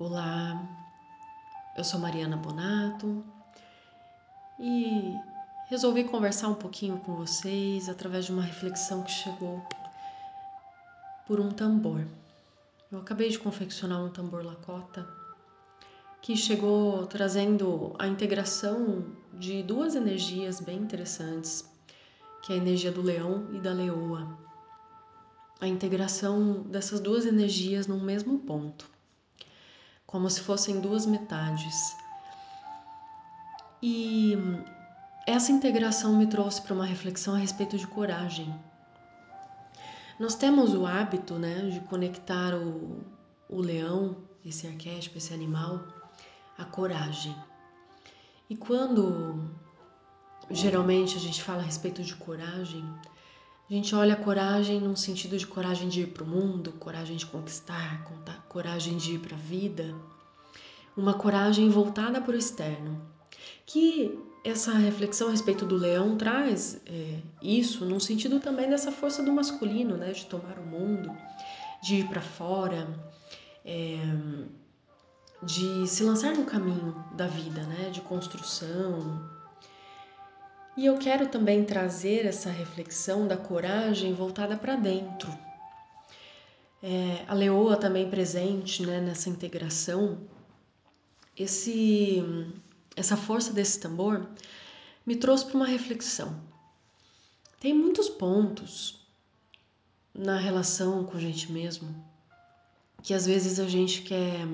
Olá, eu sou Mariana Bonato e resolvi conversar um pouquinho com vocês através de uma reflexão que chegou por um tambor. Eu acabei de confeccionar um tambor Lakota que chegou trazendo a integração de duas energias bem interessantes, que é a energia do leão e da leoa. A integração dessas duas energias num mesmo ponto como se fossem duas metades. E essa integração me trouxe para uma reflexão a respeito de coragem. Nós temos o hábito né, de conectar o, o leão, esse arquétipo, esse animal, à coragem. E quando geralmente a gente fala a respeito de coragem, a gente olha a coragem num sentido de coragem de ir para o mundo, coragem de conquistar, coragem de ir para a vida, uma coragem voltada para o externo. Que essa reflexão a respeito do leão traz é, isso num sentido também dessa força do masculino, né, de tomar o mundo, de ir para fora, é, de se lançar no caminho da vida, né, de construção, e eu quero também trazer essa reflexão da coragem voltada para dentro. É, a leoa também presente né, nessa integração, esse, essa força desse tambor me trouxe para uma reflexão. Tem muitos pontos na relação com a gente mesmo que às vezes a gente quer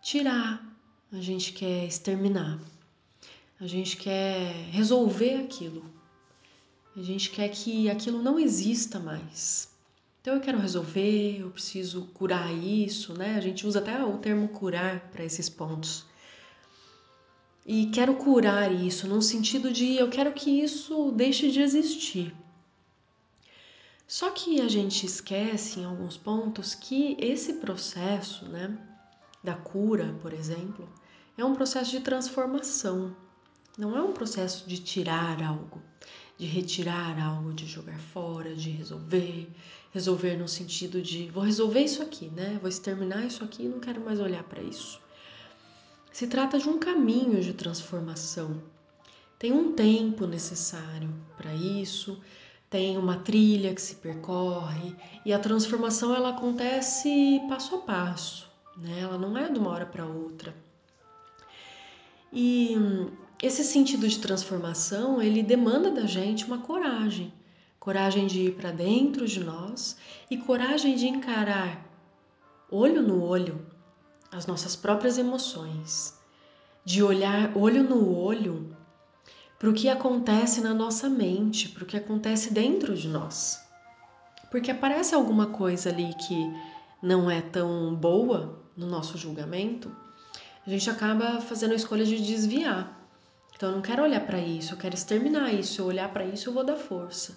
tirar, a gente quer exterminar. A gente quer resolver aquilo. A gente quer que aquilo não exista mais. Então eu quero resolver, eu preciso curar isso, né? A gente usa até o termo curar para esses pontos. E quero curar isso no sentido de eu quero que isso deixe de existir. Só que a gente esquece em alguns pontos que esse processo, né, da cura, por exemplo, é um processo de transformação. Não é um processo de tirar algo, de retirar algo, de jogar fora, de resolver. Resolver no sentido de vou resolver isso aqui, né? Vou exterminar isso aqui e não quero mais olhar para isso. Se trata de um caminho de transformação. Tem um tempo necessário para isso, tem uma trilha que se percorre e a transformação ela acontece passo a passo, né? Ela não é de uma hora para outra. E esse sentido de transformação, ele demanda da gente uma coragem. Coragem de ir para dentro de nós e coragem de encarar olho no olho as nossas próprias emoções. De olhar olho no olho para o que acontece na nossa mente, para o que acontece dentro de nós. Porque aparece alguma coisa ali que não é tão boa no nosso julgamento, a gente acaba fazendo a escolha de desviar. Então eu não quero olhar para isso, eu quero exterminar isso. Eu olhar para isso, eu vou dar força.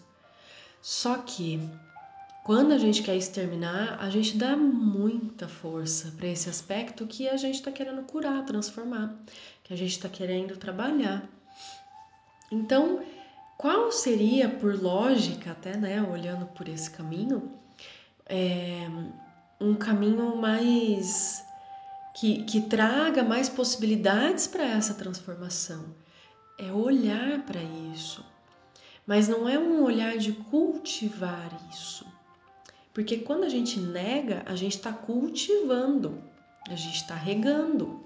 Só que quando a gente quer exterminar, a gente dá muita força para esse aspecto que a gente está querendo curar, transformar, que a gente está querendo trabalhar. Então, qual seria, por lógica, até, né, olhando por esse caminho, é, um caminho mais que, que traga mais possibilidades para essa transformação? É olhar para isso. Mas não é um olhar de cultivar isso. Porque quando a gente nega, a gente está cultivando, a gente está regando.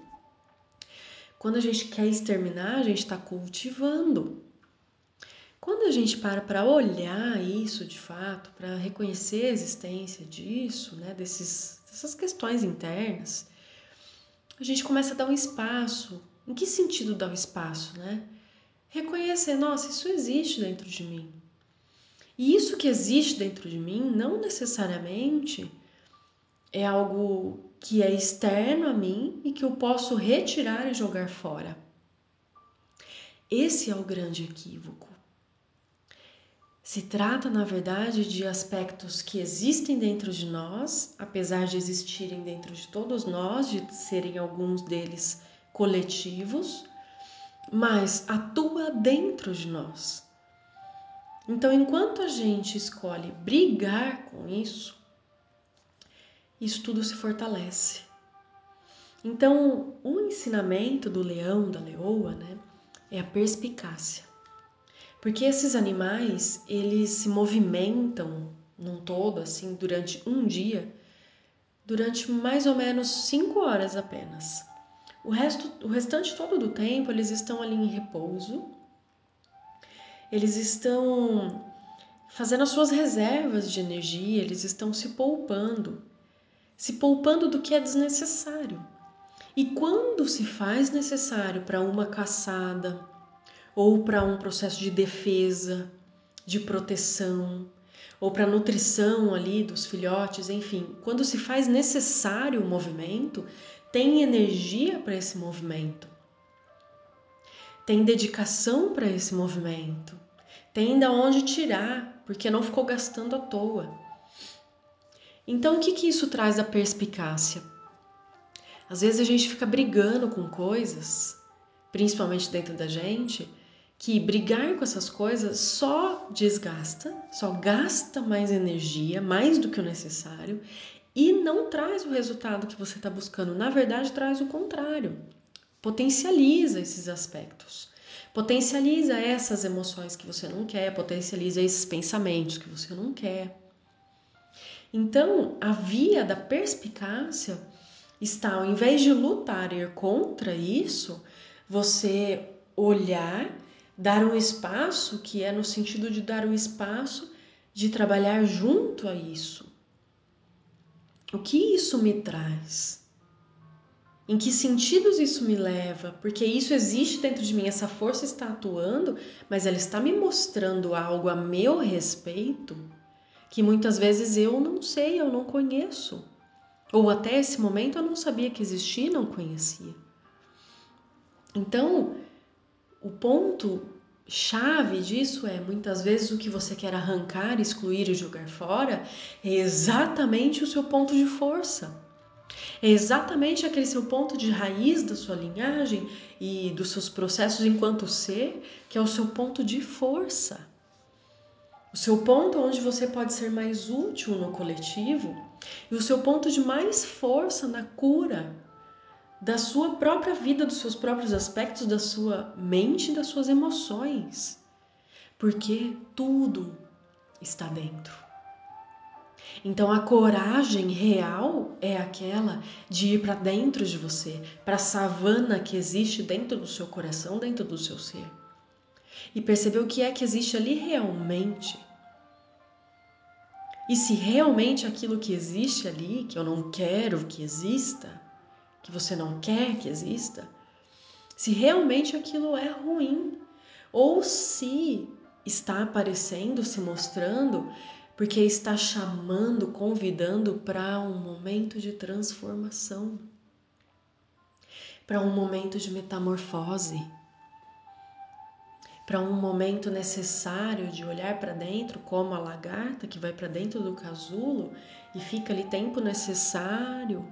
Quando a gente quer exterminar, a gente está cultivando. Quando a gente para para olhar isso de fato, para reconhecer a existência disso, né, desses, dessas questões internas, a gente começa a dar um espaço. Em que sentido dar um espaço, né? Reconhecer, nossa, isso existe dentro de mim. E isso que existe dentro de mim não necessariamente é algo que é externo a mim e que eu posso retirar e jogar fora. Esse é o grande equívoco. Se trata, na verdade, de aspectos que existem dentro de nós, apesar de existirem dentro de todos nós, de serem alguns deles coletivos, mas atua dentro de nós. Então, enquanto a gente escolhe brigar com isso, isso tudo se fortalece. Então, o ensinamento do leão, da leoa, né, é a perspicácia. Porque esses animais, eles se movimentam num todo, assim, durante um dia, durante mais ou menos cinco horas apenas. O, resto, o restante todo do tempo, eles estão ali em repouso, eles estão fazendo as suas reservas de energia, eles estão se poupando, se poupando do que é desnecessário. E quando se faz necessário para uma caçada ou para um processo de defesa, de proteção, ou para nutrição ali dos filhotes, enfim, quando se faz necessário o movimento, tem energia para esse movimento. Tem dedicação para esse movimento. Tem da onde tirar, porque não ficou gastando à toa. Então, o que, que isso traz da perspicácia? Às vezes a gente fica brigando com coisas, principalmente dentro da gente, que brigar com essas coisas só desgasta, só gasta mais energia, mais do que o necessário, e não traz o resultado que você está buscando. Na verdade, traz o contrário. Potencializa esses aspectos. Potencializa essas emoções que você não quer, potencializa esses pensamentos que você não quer. Então, a via da perspicácia está, ao invés de lutar e ir contra isso, você olhar, dar um espaço, que é no sentido de dar um espaço de trabalhar junto a isso. O que isso me traz? Em que sentidos isso me leva? Porque isso existe dentro de mim, essa força está atuando, mas ela está me mostrando algo a meu respeito que muitas vezes eu não sei, eu não conheço. Ou até esse momento eu não sabia que existia não conhecia. Então, o ponto chave disso é muitas vezes o que você quer arrancar, excluir e jogar fora é exatamente o seu ponto de força. É exatamente aquele seu ponto de raiz da sua linhagem e dos seus processos enquanto ser, que é o seu ponto de força. O seu ponto onde você pode ser mais útil no coletivo e o seu ponto de mais força na cura da sua própria vida, dos seus próprios aspectos, da sua mente das suas emoções. Porque tudo está dentro. Então a coragem real é aquela de ir para dentro de você, para a savana que existe dentro do seu coração, dentro do seu ser. E perceber o que é que existe ali realmente e se realmente aquilo que existe ali, que eu não quero que exista, que você não quer que exista, se realmente aquilo é ruim, ou se está aparecendo, se mostrando, porque está chamando, convidando para um momento de transformação, para um momento de metamorfose para um momento necessário de olhar para dentro, como a lagarta que vai para dentro do casulo e fica ali tempo necessário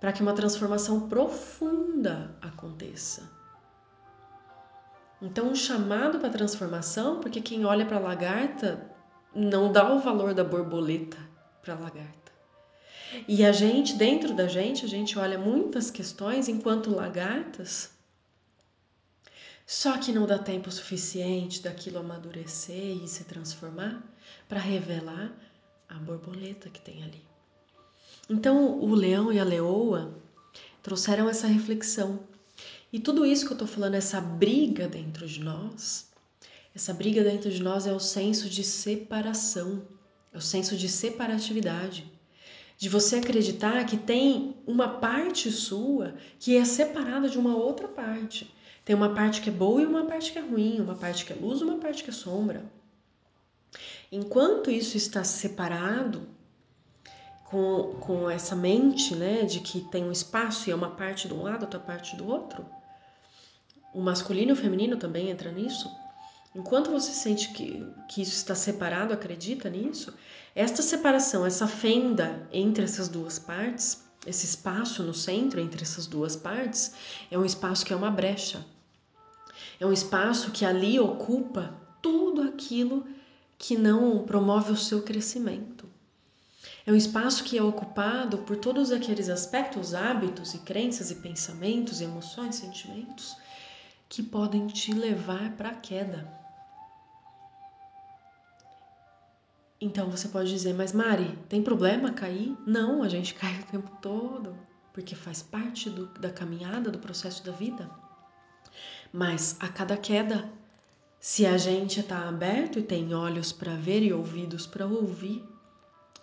para que uma transformação profunda aconteça. Então, um chamado para transformação, porque quem olha para a lagarta não dá o valor da borboleta para a lagarta. E a gente, dentro da gente, a gente olha muitas questões enquanto lagartas só que não dá tempo suficiente daquilo amadurecer e se transformar para revelar a borboleta que tem ali. Então, o leão e a leoa trouxeram essa reflexão. E tudo isso que eu estou falando, essa briga dentro de nós, essa briga dentro de nós é o senso de separação, é o senso de separatividade. De você acreditar que tem uma parte sua que é separada de uma outra parte. Tem uma parte que é boa e uma parte que é ruim, uma parte que é luz e uma parte que é sombra. Enquanto isso está separado com, com essa mente, né, de que tem um espaço e é uma parte de um lado, outra parte do outro, o masculino e o feminino também entra nisso. Enquanto você sente que, que isso está separado, acredita nisso, esta separação, essa fenda entre essas duas partes, esse espaço no centro entre essas duas partes, é um espaço que é uma brecha. É um espaço que ali ocupa tudo aquilo que não promove o seu crescimento. É um espaço que é ocupado por todos aqueles aspectos, hábitos e crenças e pensamentos, e emoções, sentimentos que podem te levar para a queda. Então você pode dizer, mas Mari, tem problema cair? Não, a gente cai o tempo todo, porque faz parte do, da caminhada, do processo da vida. Mas a cada queda, se a gente está aberto e tem olhos para ver e ouvidos para ouvir,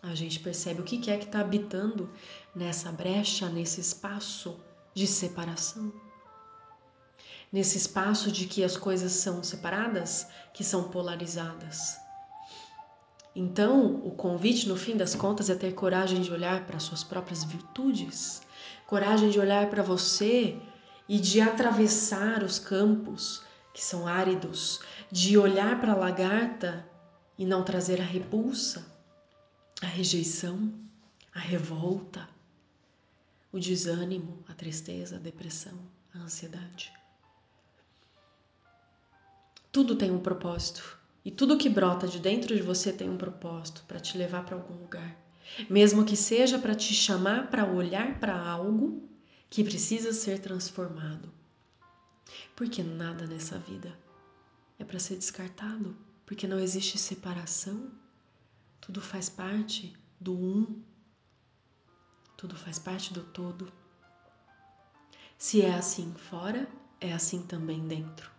a gente percebe o que é que está habitando nessa brecha, nesse espaço de separação. Nesse espaço de que as coisas são separadas, que são polarizadas. Então, o convite, no fim das contas, é ter coragem de olhar para suas próprias virtudes, coragem de olhar para você e de atravessar os campos que são áridos, de olhar para a lagarta e não trazer a repulsa, a rejeição, a revolta, o desânimo, a tristeza, a depressão, a ansiedade. Tudo tem um propósito e tudo que brota de dentro de você tem um propósito para te levar para algum lugar, mesmo que seja para te chamar para olhar para algo que precisa ser transformado. Porque nada nessa vida é para ser descartado, porque não existe separação. Tudo faz parte do um, tudo faz parte do todo. Se é assim fora, é assim também dentro.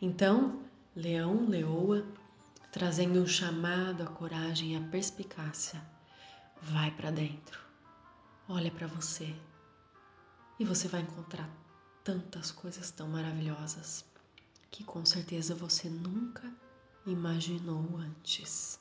Então, leão, leoa, trazendo um chamado à coragem e à perspicácia, vai para dentro. Olha para você e você vai encontrar tantas coisas tão maravilhosas que com certeza você nunca imaginou antes.